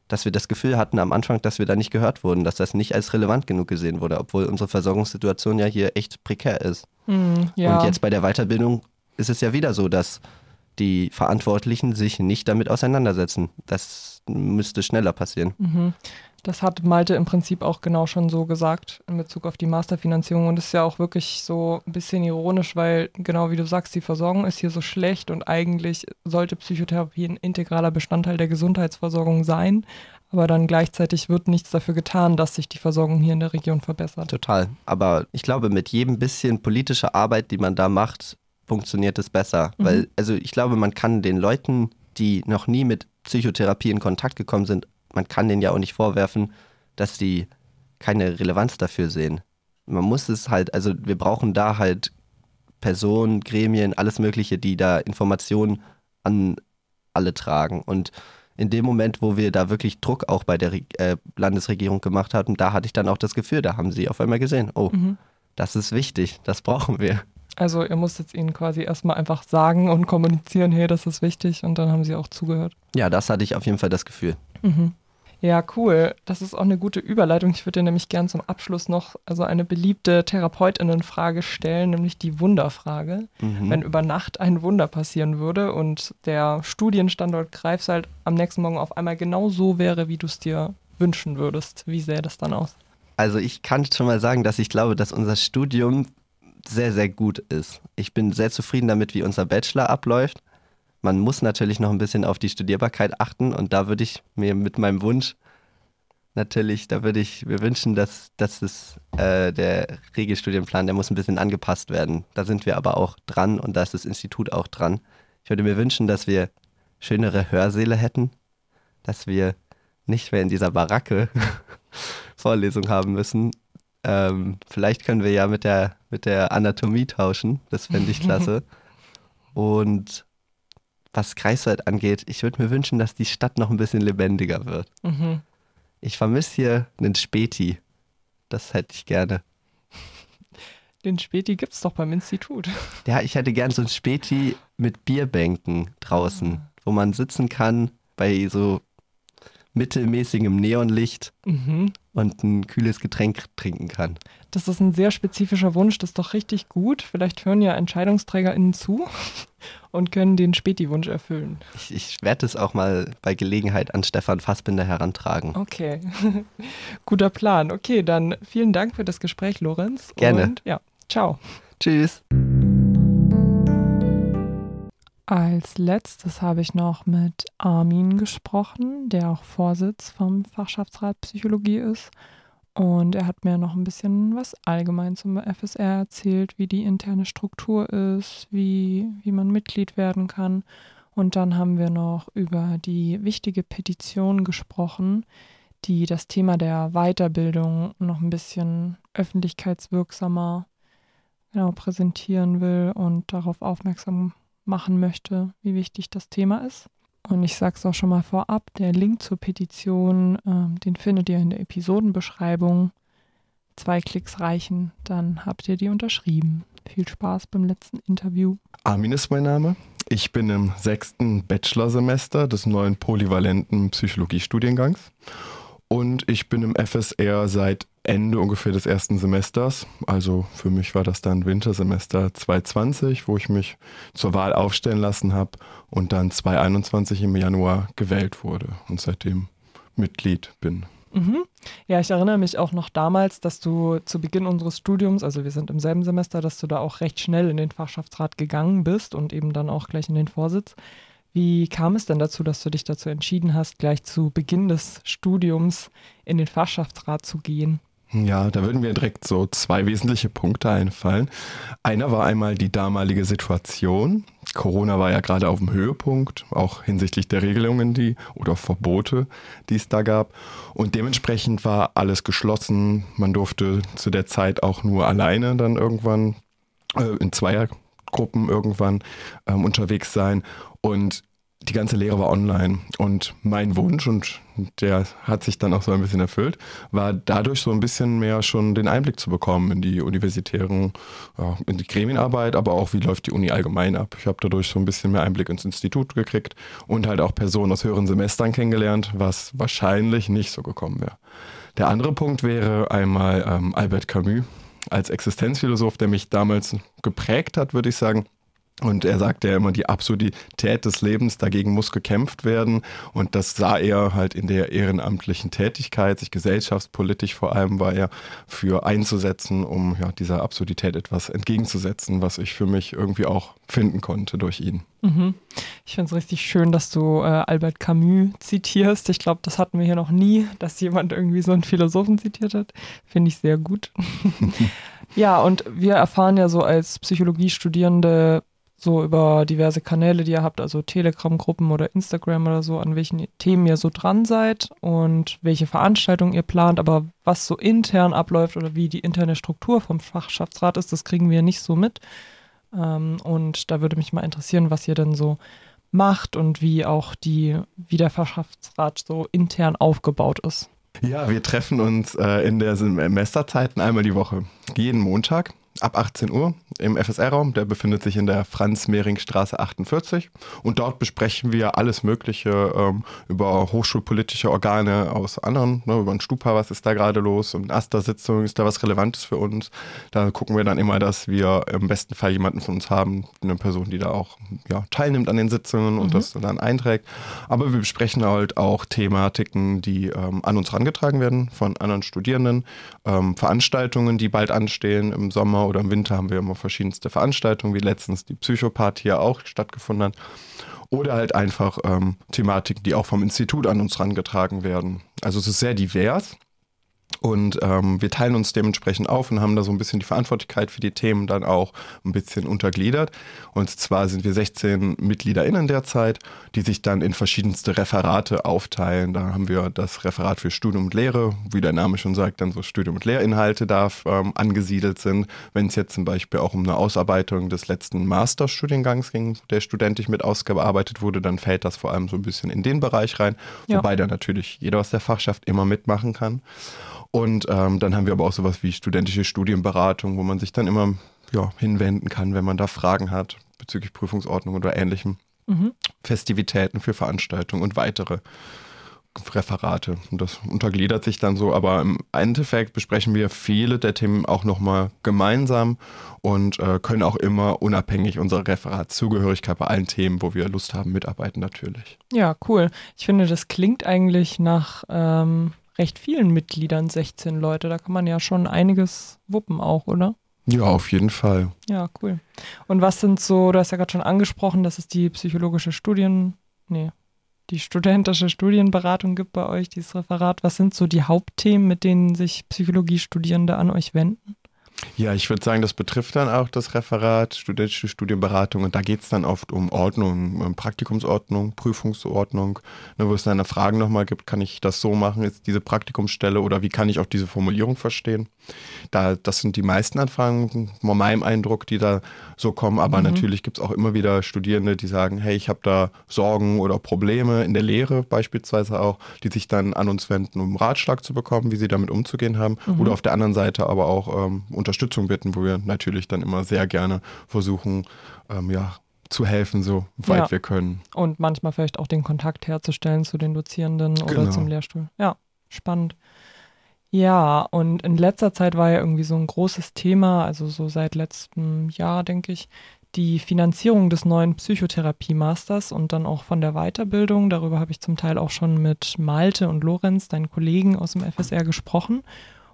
dass wir das Gefühl hatten am Anfang, dass wir da nicht gehört wurden, dass das nicht als relevant genug gesehen wurde, obwohl unsere Versorgungssituation ja hier echt prekär ist. Mhm, ja. Und jetzt bei der Weiterbildung ist es ja wieder so, dass die Verantwortlichen sich nicht damit auseinandersetzen. Das müsste schneller passieren. Mhm. Das hat Malte im Prinzip auch genau schon so gesagt in Bezug auf die Masterfinanzierung. Und es ist ja auch wirklich so ein bisschen ironisch, weil genau wie du sagst, die Versorgung ist hier so schlecht und eigentlich sollte Psychotherapie ein integraler Bestandteil der Gesundheitsversorgung sein. Aber dann gleichzeitig wird nichts dafür getan, dass sich die Versorgung hier in der Region verbessert. Total. Aber ich glaube, mit jedem bisschen politischer Arbeit, die man da macht, funktioniert es besser. Mhm. Weil, also ich glaube, man kann den Leuten, die noch nie mit Psychotherapie in Kontakt gekommen sind, man kann denen ja auch nicht vorwerfen, dass die keine Relevanz dafür sehen. Man muss es halt, also wir brauchen da halt Personen, Gremien, alles Mögliche, die da Informationen an alle tragen. Und in dem Moment, wo wir da wirklich Druck auch bei der äh, Landesregierung gemacht hatten, da hatte ich dann auch das Gefühl, da haben sie auf einmal gesehen, oh, mhm. das ist wichtig, das brauchen wir. Also ihr musstet ihnen quasi erstmal einfach sagen und kommunizieren, hey, das ist wichtig und dann haben sie auch zugehört. Ja, das hatte ich auf jeden Fall das Gefühl. Mhm. Ja, cool. Das ist auch eine gute Überleitung. Ich würde dir nämlich gern zum Abschluss noch also eine beliebte Therapeutinnenfrage stellen, nämlich die Wunderfrage. Mhm. Wenn über Nacht ein Wunder passieren würde und der Studienstandort Greifswald am nächsten Morgen auf einmal genau so wäre, wie du es dir wünschen würdest, wie sähe das dann aus? Also ich kann schon mal sagen, dass ich glaube, dass unser Studium sehr, sehr gut ist. Ich bin sehr zufrieden damit, wie unser Bachelor abläuft man muss natürlich noch ein bisschen auf die Studierbarkeit achten und da würde ich mir mit meinem Wunsch natürlich, da würde ich mir wünschen, dass, dass es, äh, der Regelstudienplan, der muss ein bisschen angepasst werden. Da sind wir aber auch dran und da ist das Institut auch dran. Ich würde mir wünschen, dass wir schönere Hörsäle hätten, dass wir nicht mehr in dieser Baracke <laughs> Vorlesung haben müssen. Ähm, vielleicht können wir ja mit der, mit der Anatomie tauschen, das fände ich klasse. <laughs> Und was Greifswald angeht, ich würde mir wünschen, dass die Stadt noch ein bisschen lebendiger wird. Mhm. Ich vermisse hier einen Späti. Das hätte ich gerne. Den Späti gibt es doch beim Institut. Ja, ich hätte gern so ein Späti mit Bierbänken draußen, ah. wo man sitzen kann bei so mittelmäßigem Neonlicht mhm. und ein kühles Getränk trinken kann. Das ist ein sehr spezifischer Wunsch, das ist doch richtig gut. Vielleicht hören ja EntscheidungsträgerInnen zu <laughs> und können den Späti-Wunsch erfüllen. Ich, ich werde es auch mal bei Gelegenheit an Stefan Fassbinder herantragen. Okay, <laughs> guter Plan. Okay, dann vielen Dank für das Gespräch, Lorenz. Gerne. Und ja, ciao. Tschüss. Als letztes habe ich noch mit Armin gesprochen, der auch Vorsitz vom Fachschaftsrat Psychologie ist. Und er hat mir noch ein bisschen was allgemein zum FSR erzählt, wie die interne Struktur ist, wie, wie man Mitglied werden kann. Und dann haben wir noch über die wichtige Petition gesprochen, die das Thema der Weiterbildung noch ein bisschen öffentlichkeitswirksamer genau, präsentieren will und darauf aufmerksam machen möchte, wie wichtig das Thema ist. Und ich sage es auch schon mal vorab, der Link zur Petition, äh, den findet ihr in der Episodenbeschreibung. Zwei Klicks reichen, dann habt ihr die unterschrieben. Viel Spaß beim letzten Interview. Armin ist mein Name. Ich bin im sechsten Bachelorsemester des neuen polyvalenten Psychologiestudiengangs und ich bin im FSR seit Ende ungefähr des ersten Semesters. Also für mich war das dann Wintersemester 2020, wo ich mich zur Wahl aufstellen lassen habe und dann 2021 im Januar gewählt wurde und seitdem Mitglied bin. Mhm. Ja, ich erinnere mich auch noch damals, dass du zu Beginn unseres Studiums, also wir sind im selben Semester, dass du da auch recht schnell in den Fachschaftsrat gegangen bist und eben dann auch gleich in den Vorsitz. Wie kam es denn dazu, dass du dich dazu entschieden hast, gleich zu Beginn des Studiums in den Fachschaftsrat zu gehen? Ja, da würden mir direkt so zwei wesentliche Punkte einfallen. Einer war einmal die damalige Situation. Corona war ja gerade auf dem Höhepunkt, auch hinsichtlich der Regelungen, die oder Verbote, die es da gab. Und dementsprechend war alles geschlossen. Man durfte zu der Zeit auch nur alleine dann irgendwann äh, in Zweiergruppen irgendwann ähm, unterwegs sein. Und die ganze Lehre war online. Und mein Wunsch, und der hat sich dann auch so ein bisschen erfüllt, war dadurch so ein bisschen mehr schon den Einblick zu bekommen in die universitären, in die Gremienarbeit, aber auch wie läuft die Uni allgemein ab. Ich habe dadurch so ein bisschen mehr Einblick ins Institut gekriegt und halt auch Personen aus höheren Semestern kennengelernt, was wahrscheinlich nicht so gekommen wäre. Der andere Punkt wäre einmal ähm, Albert Camus als Existenzphilosoph, der mich damals geprägt hat, würde ich sagen und er sagte ja immer, die Absurdität des Lebens, dagegen muss gekämpft werden. Und das sah er halt in der ehrenamtlichen Tätigkeit, sich gesellschaftspolitisch vor allem war er für einzusetzen, um ja, dieser Absurdität etwas entgegenzusetzen, was ich für mich irgendwie auch finden konnte durch ihn. Mhm. Ich finde es richtig schön, dass du äh, Albert Camus zitierst. Ich glaube, das hatten wir hier noch nie, dass jemand irgendwie so einen Philosophen zitiert hat. Finde ich sehr gut. <laughs> ja, und wir erfahren ja so als Psychologiestudierende so über diverse Kanäle, die ihr habt, also Telegram-Gruppen oder Instagram oder so, an welchen Themen ihr so dran seid und welche Veranstaltungen ihr plant. Aber was so intern abläuft oder wie die interne Struktur vom Fachschaftsrat ist, das kriegen wir nicht so mit. Ähm, und da würde mich mal interessieren, was ihr denn so macht und wie auch die, wie der Fachschaftsrat so intern aufgebaut ist. Ja, wir treffen uns äh, in der Semesterzeiten einmal die Woche. Jeden Montag ab 18 Uhr im FSR-Raum. Der befindet sich in der Franz-Mehring-Straße 48. Und dort besprechen wir alles Mögliche ähm, über hochschulpolitische Organe aus anderen, ne, über ein Stupa, was ist da gerade los, und AStA-Sitzung, ist da was Relevantes für uns. Da gucken wir dann immer, dass wir im besten Fall jemanden von uns haben, eine Person, die da auch ja, teilnimmt an den Sitzungen und mhm. das dann einträgt. Aber wir besprechen halt auch Thematiken, die ähm, an uns herangetragen werden von anderen Studierenden, ähm, Veranstaltungen, die bald anstehen im Sommer oder im Winter haben wir immer verschiedenste Veranstaltungen, wie letztens die Psychopath hier auch stattgefunden hat. Oder halt einfach ähm, Thematiken, die auch vom Institut an uns herangetragen werden. Also es ist sehr divers. Und ähm, wir teilen uns dementsprechend auf und haben da so ein bisschen die Verantwortlichkeit für die Themen dann auch ein bisschen untergliedert. Und zwar sind wir 16 MitgliederInnen derzeit, die sich dann in verschiedenste Referate aufteilen. Da haben wir das Referat für Studium und Lehre, wie der Name schon sagt, dann so Studium- und Lehrinhalte da ähm, angesiedelt sind. Wenn es jetzt zum Beispiel auch um eine Ausarbeitung des letzten Masterstudiengangs ging, der studentisch mit ausgearbeitet wurde, dann fällt das vor allem so ein bisschen in den Bereich rein, ja. wobei da natürlich jeder aus der Fachschaft immer mitmachen kann. Und ähm, dann haben wir aber auch sowas wie studentische Studienberatung, wo man sich dann immer ja, hinwenden kann, wenn man da Fragen hat bezüglich Prüfungsordnung oder ähnlichem. Mhm. Festivitäten für Veranstaltungen und weitere Referate. Und das untergliedert sich dann so, aber im Endeffekt besprechen wir viele der Themen auch nochmal gemeinsam und äh, können auch immer unabhängig unserer Referatzugehörigkeit bei allen Themen, wo wir Lust haben, mitarbeiten natürlich. Ja, cool. Ich finde, das klingt eigentlich nach ähm, recht vielen Mitgliedern, 16 Leute. Da kann man ja schon einiges wuppen auch, oder? Ja, auf jeden Fall. Ja, cool. Und was sind so, du hast ja gerade schon angesprochen, dass es die psychologische Studien, nee, die studentische Studienberatung gibt bei euch, dieses Referat. Was sind so die Hauptthemen, mit denen sich Psychologiestudierende an euch wenden? Ja, ich würde sagen, das betrifft dann auch das Referat studentische Studienberatung und da geht es dann oft um Ordnung, um Praktikumsordnung, Prüfungsordnung, ne, wo es dann Fragen nochmal gibt, kann ich das so machen, ist diese Praktikumsstelle oder wie kann ich auch diese Formulierung verstehen? Da, das sind die meisten Anfragen, von meinem Eindruck, die da so kommen, aber mhm. natürlich gibt es auch immer wieder Studierende, die sagen, hey, ich habe da Sorgen oder Probleme in der Lehre beispielsweise auch, die sich dann an uns wenden, um Ratschlag zu bekommen, wie sie damit umzugehen haben mhm. oder auf der anderen Seite aber auch ähm, Unterstützung bitten, wo wir natürlich dann immer sehr gerne versuchen, ähm, ja, zu helfen, so weit ja. wir können. Und manchmal vielleicht auch den Kontakt herzustellen zu den Dozierenden genau. oder zum Lehrstuhl. Ja, spannend. Ja, und in letzter Zeit war ja irgendwie so ein großes Thema, also so seit letztem Jahr, denke ich, die Finanzierung des neuen Psychotherapie-Masters und dann auch von der Weiterbildung. Darüber habe ich zum Teil auch schon mit Malte und Lorenz, deinen Kollegen aus dem FSR, gesprochen.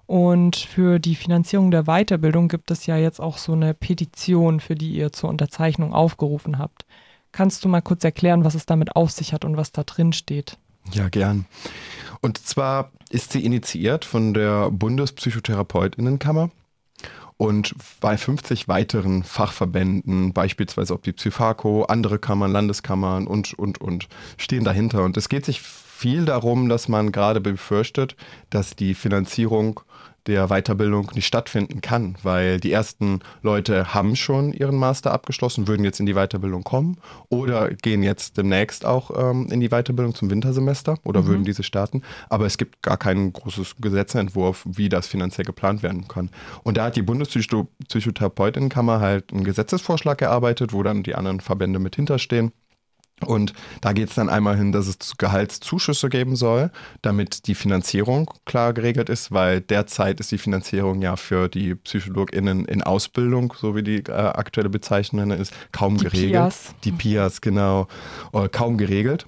Und für die Finanzierung der Weiterbildung gibt es ja jetzt auch so eine Petition, für die ihr zur Unterzeichnung aufgerufen habt. Kannst du mal kurz erklären, was es damit auf sich hat und was da drin steht? Ja, gern. Und zwar ist sie initiiert von der Bundespsychotherapeutinnenkammer und bei 50 weiteren Fachverbänden, beispielsweise ob die Psyfaco, andere Kammern, Landeskammern und, und, und, stehen dahinter. Und es geht sich viel darum, dass man gerade befürchtet, dass die Finanzierung der Weiterbildung nicht stattfinden kann, weil die ersten Leute haben schon ihren Master abgeschlossen, würden jetzt in die Weiterbildung kommen oder gehen jetzt demnächst auch ähm, in die Weiterbildung zum Wintersemester oder mhm. würden diese starten. Aber es gibt gar keinen großen Gesetzentwurf, wie das finanziell geplant werden kann. Und da hat die Bundespsychotherapeutinnenkammer halt einen Gesetzesvorschlag erarbeitet, wo dann die anderen Verbände mit hinterstehen. Und da geht es dann einmal hin, dass es Gehaltszuschüsse geben soll, damit die Finanzierung klar geregelt ist, weil derzeit ist die Finanzierung ja für die PsychologInnen in Ausbildung, so wie die äh, aktuelle Bezeichnung ist, kaum die geregelt. Pias. Die PIAs, genau, äh, kaum geregelt.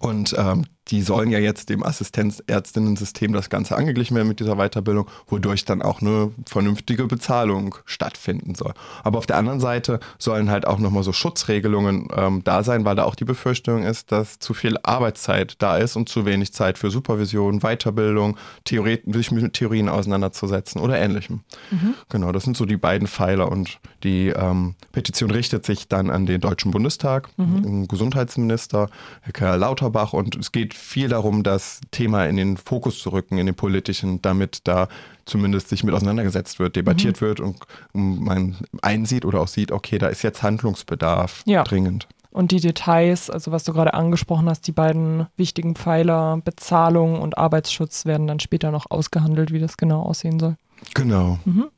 Und ähm, die sollen ja jetzt dem Assistenzärztinnen-System das Ganze angeglichen werden mit dieser Weiterbildung, wodurch dann auch eine vernünftige Bezahlung stattfinden soll. Aber auf der anderen Seite sollen halt auch nochmal so Schutzregelungen ähm, da sein, weil da auch die Befürchtung ist, dass zu viel Arbeitszeit da ist und zu wenig Zeit für Supervision, Weiterbildung, Theorie, sich mit Theorien auseinanderzusetzen oder ähnlichem. Mhm. Genau, das sind so die beiden Pfeiler und die ähm, Petition richtet sich dann an den Deutschen Bundestag, mhm. den Gesundheitsminister, Herr Lauterbach und es geht viel darum, das Thema in den Fokus zu rücken, in den politischen, damit da zumindest sich mit auseinandergesetzt wird, debattiert mhm. wird und man einsieht oder auch sieht, okay, da ist jetzt Handlungsbedarf ja. dringend. Und die Details, also was du gerade angesprochen hast, die beiden wichtigen Pfeiler, Bezahlung und Arbeitsschutz, werden dann später noch ausgehandelt, wie das genau aussehen soll. Genau. Mhm.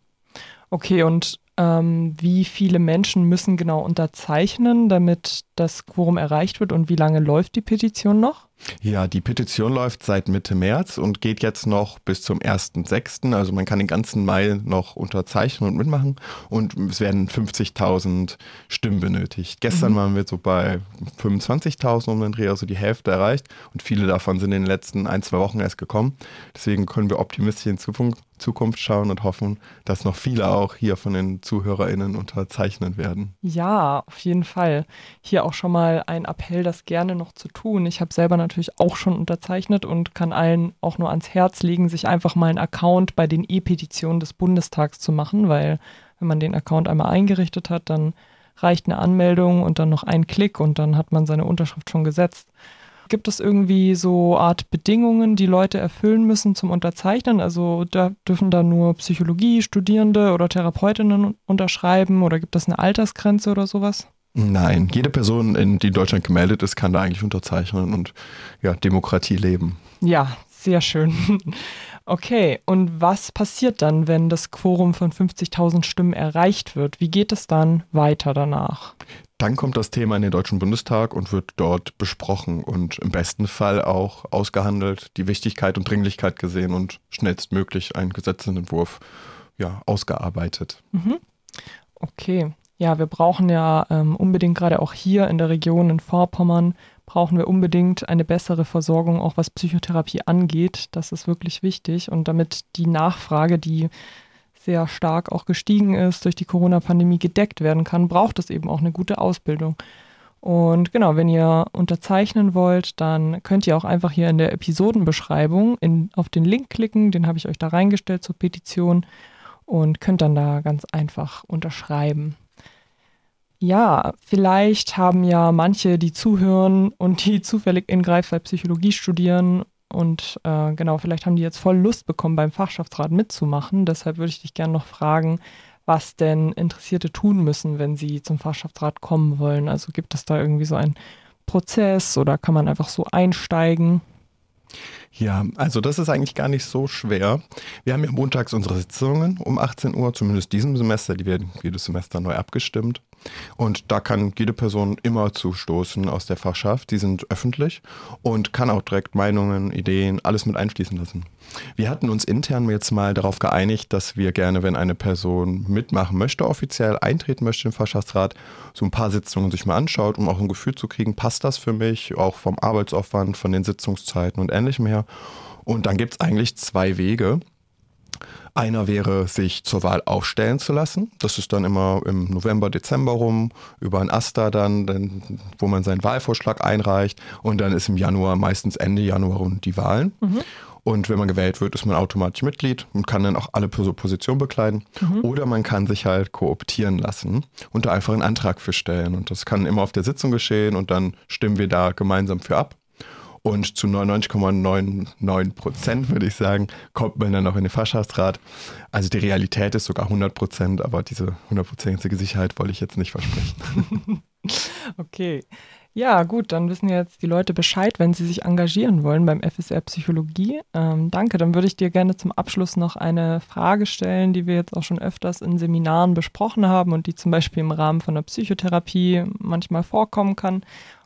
Okay, und ähm, wie viele Menschen müssen genau unterzeichnen, damit das Quorum erreicht wird und wie lange läuft die Petition noch? Ja, die Petition läuft seit Mitte März und geht jetzt noch bis zum 1.6. Also man kann den ganzen Mai noch unterzeichnen und mitmachen und es werden 50.000 Stimmen benötigt. Gestern mhm. waren wir so bei 25.000 um den Dreh, also die Hälfte erreicht und viele davon sind in den letzten ein, zwei Wochen erst gekommen. Deswegen können wir optimistisch in Zukunft Zukunft schauen und hoffen, dass noch viele auch hier von den ZuhörerInnen unterzeichnen werden. Ja, auf jeden Fall. Hier auch schon mal ein Appell, das gerne noch zu tun. Ich habe selber natürlich auch schon unterzeichnet und kann allen auch nur ans Herz legen, sich einfach mal einen Account bei den E-Petitionen des Bundestags zu machen, weil wenn man den Account einmal eingerichtet hat, dann reicht eine Anmeldung und dann noch ein Klick und dann hat man seine Unterschrift schon gesetzt. Gibt es irgendwie so Art Bedingungen, die Leute erfüllen müssen zum Unterzeichnen? Also da dürfen da nur Psychologie-Studierende oder Therapeutinnen unterschreiben oder gibt es eine Altersgrenze oder sowas? Nein, jede Person, die in Deutschland gemeldet ist, kann da eigentlich unterzeichnen und ja, Demokratie leben. Ja, sehr schön. <laughs> Okay, und was passiert dann, wenn das Quorum von 50.000 Stimmen erreicht wird? Wie geht es dann weiter danach? Dann kommt das Thema in den Deutschen Bundestag und wird dort besprochen und im besten Fall auch ausgehandelt, die Wichtigkeit und Dringlichkeit gesehen und schnellstmöglich ein Gesetzentwurf ja, ausgearbeitet. Mhm. Okay. Ja, wir brauchen ja ähm, unbedingt gerade auch hier in der Region in Vorpommern, brauchen wir unbedingt eine bessere Versorgung, auch was Psychotherapie angeht. Das ist wirklich wichtig. Und damit die Nachfrage, die sehr stark auch gestiegen ist, durch die Corona-Pandemie gedeckt werden kann, braucht es eben auch eine gute Ausbildung. Und genau, wenn ihr unterzeichnen wollt, dann könnt ihr auch einfach hier in der Episodenbeschreibung in, auf den Link klicken, den habe ich euch da reingestellt zur Petition. und könnt dann da ganz einfach unterschreiben. Ja, vielleicht haben ja manche, die zuhören und die <laughs> zufällig in Greifswald Psychologie studieren und äh, genau, vielleicht haben die jetzt voll Lust bekommen, beim Fachschaftsrat mitzumachen. Deshalb würde ich dich gerne noch fragen, was denn Interessierte tun müssen, wenn sie zum Fachschaftsrat kommen wollen. Also gibt es da irgendwie so einen Prozess oder kann man einfach so einsteigen? Ja, also das ist eigentlich gar nicht so schwer. Wir haben ja montags unsere Sitzungen um 18 Uhr, zumindest diesem Semester, die werden jedes Semester neu abgestimmt. Und da kann jede Person immer zustoßen aus der Fachschaft. Die sind öffentlich und kann auch direkt Meinungen, Ideen, alles mit einfließen lassen. Wir hatten uns intern jetzt mal darauf geeinigt, dass wir gerne, wenn eine Person mitmachen möchte, offiziell eintreten möchte im Fachschaftsrat, so ein paar Sitzungen sich mal anschaut, um auch ein Gefühl zu kriegen, passt das für mich, auch vom Arbeitsaufwand, von den Sitzungszeiten und ähnlichem her. Und dann gibt es eigentlich zwei Wege. Einer wäre, sich zur Wahl aufstellen zu lassen. Das ist dann immer im November, Dezember rum, über ein Aster dann, wo man seinen Wahlvorschlag einreicht. Und dann ist im Januar, meistens Ende Januar, die Wahlen. Mhm. Und wenn man gewählt wird, ist man automatisch Mitglied und kann dann auch alle Positionen bekleiden. Mhm. Oder man kann sich halt kooptieren lassen und da einfach einen Antrag für stellen. Und das kann immer auf der Sitzung geschehen und dann stimmen wir da gemeinsam für ab. Und zu 99,99 Prozent, würde ich sagen, kommt man dann noch in den Fachschaftsrat. Also die Realität ist sogar 100 Prozent, aber diese hundertprozentige Sicherheit wollte ich jetzt nicht versprechen. <laughs> okay. Ja, gut, dann wissen jetzt die Leute Bescheid, wenn sie sich engagieren wollen beim FSR Psychologie. Ähm, danke, dann würde ich dir gerne zum Abschluss noch eine Frage stellen, die wir jetzt auch schon öfters in Seminaren besprochen haben und die zum Beispiel im Rahmen von der Psychotherapie manchmal vorkommen kann.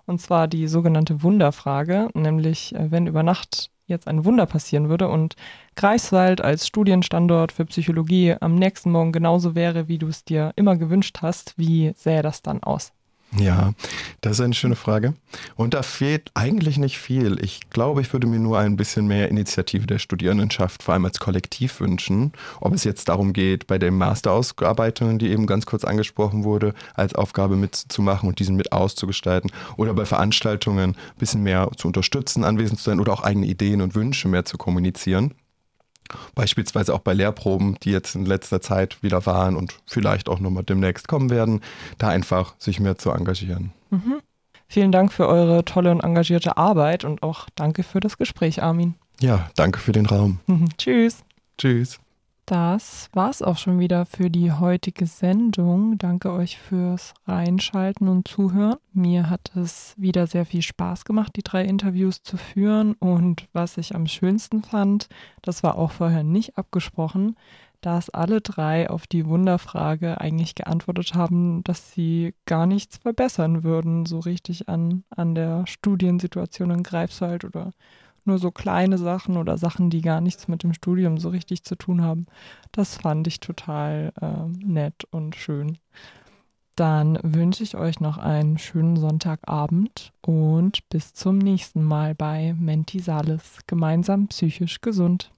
Und zwar die sogenannte Wunderfrage, nämlich äh, wenn über Nacht jetzt ein Wunder passieren würde und Greifswald als Studienstandort für Psychologie am nächsten Morgen genauso wäre, wie du es dir immer gewünscht hast, wie sähe das dann aus? Ja, das ist eine schöne Frage. Und da fehlt eigentlich nicht viel. Ich glaube, ich würde mir nur ein bisschen mehr Initiative der Studierendenschaft, vor allem als Kollektiv wünschen. Ob es jetzt darum geht, bei den Masterausarbeitungen, die eben ganz kurz angesprochen wurde, als Aufgabe mitzumachen und diesen mit auszugestalten, oder bei Veranstaltungen ein bisschen mehr zu unterstützen, anwesend zu sein oder auch eigene Ideen und Wünsche mehr zu kommunizieren. Beispielsweise auch bei Lehrproben, die jetzt in letzter Zeit wieder waren und vielleicht auch nochmal demnächst kommen werden, da einfach sich mehr zu engagieren. Mhm. Vielen Dank für eure tolle und engagierte Arbeit und auch danke für das Gespräch, Armin. Ja, danke für den Raum. <laughs> Tschüss. Tschüss. Das war's auch schon wieder für die heutige Sendung. Danke euch fürs Reinschalten und Zuhören. Mir hat es wieder sehr viel Spaß gemacht, die drei Interviews zu führen. Und was ich am schönsten fand, das war auch vorher nicht abgesprochen, dass alle drei auf die Wunderfrage eigentlich geantwortet haben, dass sie gar nichts verbessern würden, so richtig an, an der Studiensituation in Greifswald oder nur so kleine Sachen oder Sachen, die gar nichts mit dem Studium so richtig zu tun haben. Das fand ich total äh, nett und schön. Dann wünsche ich euch noch einen schönen Sonntagabend und bis zum nächsten Mal bei Menti Salis, gemeinsam psychisch gesund.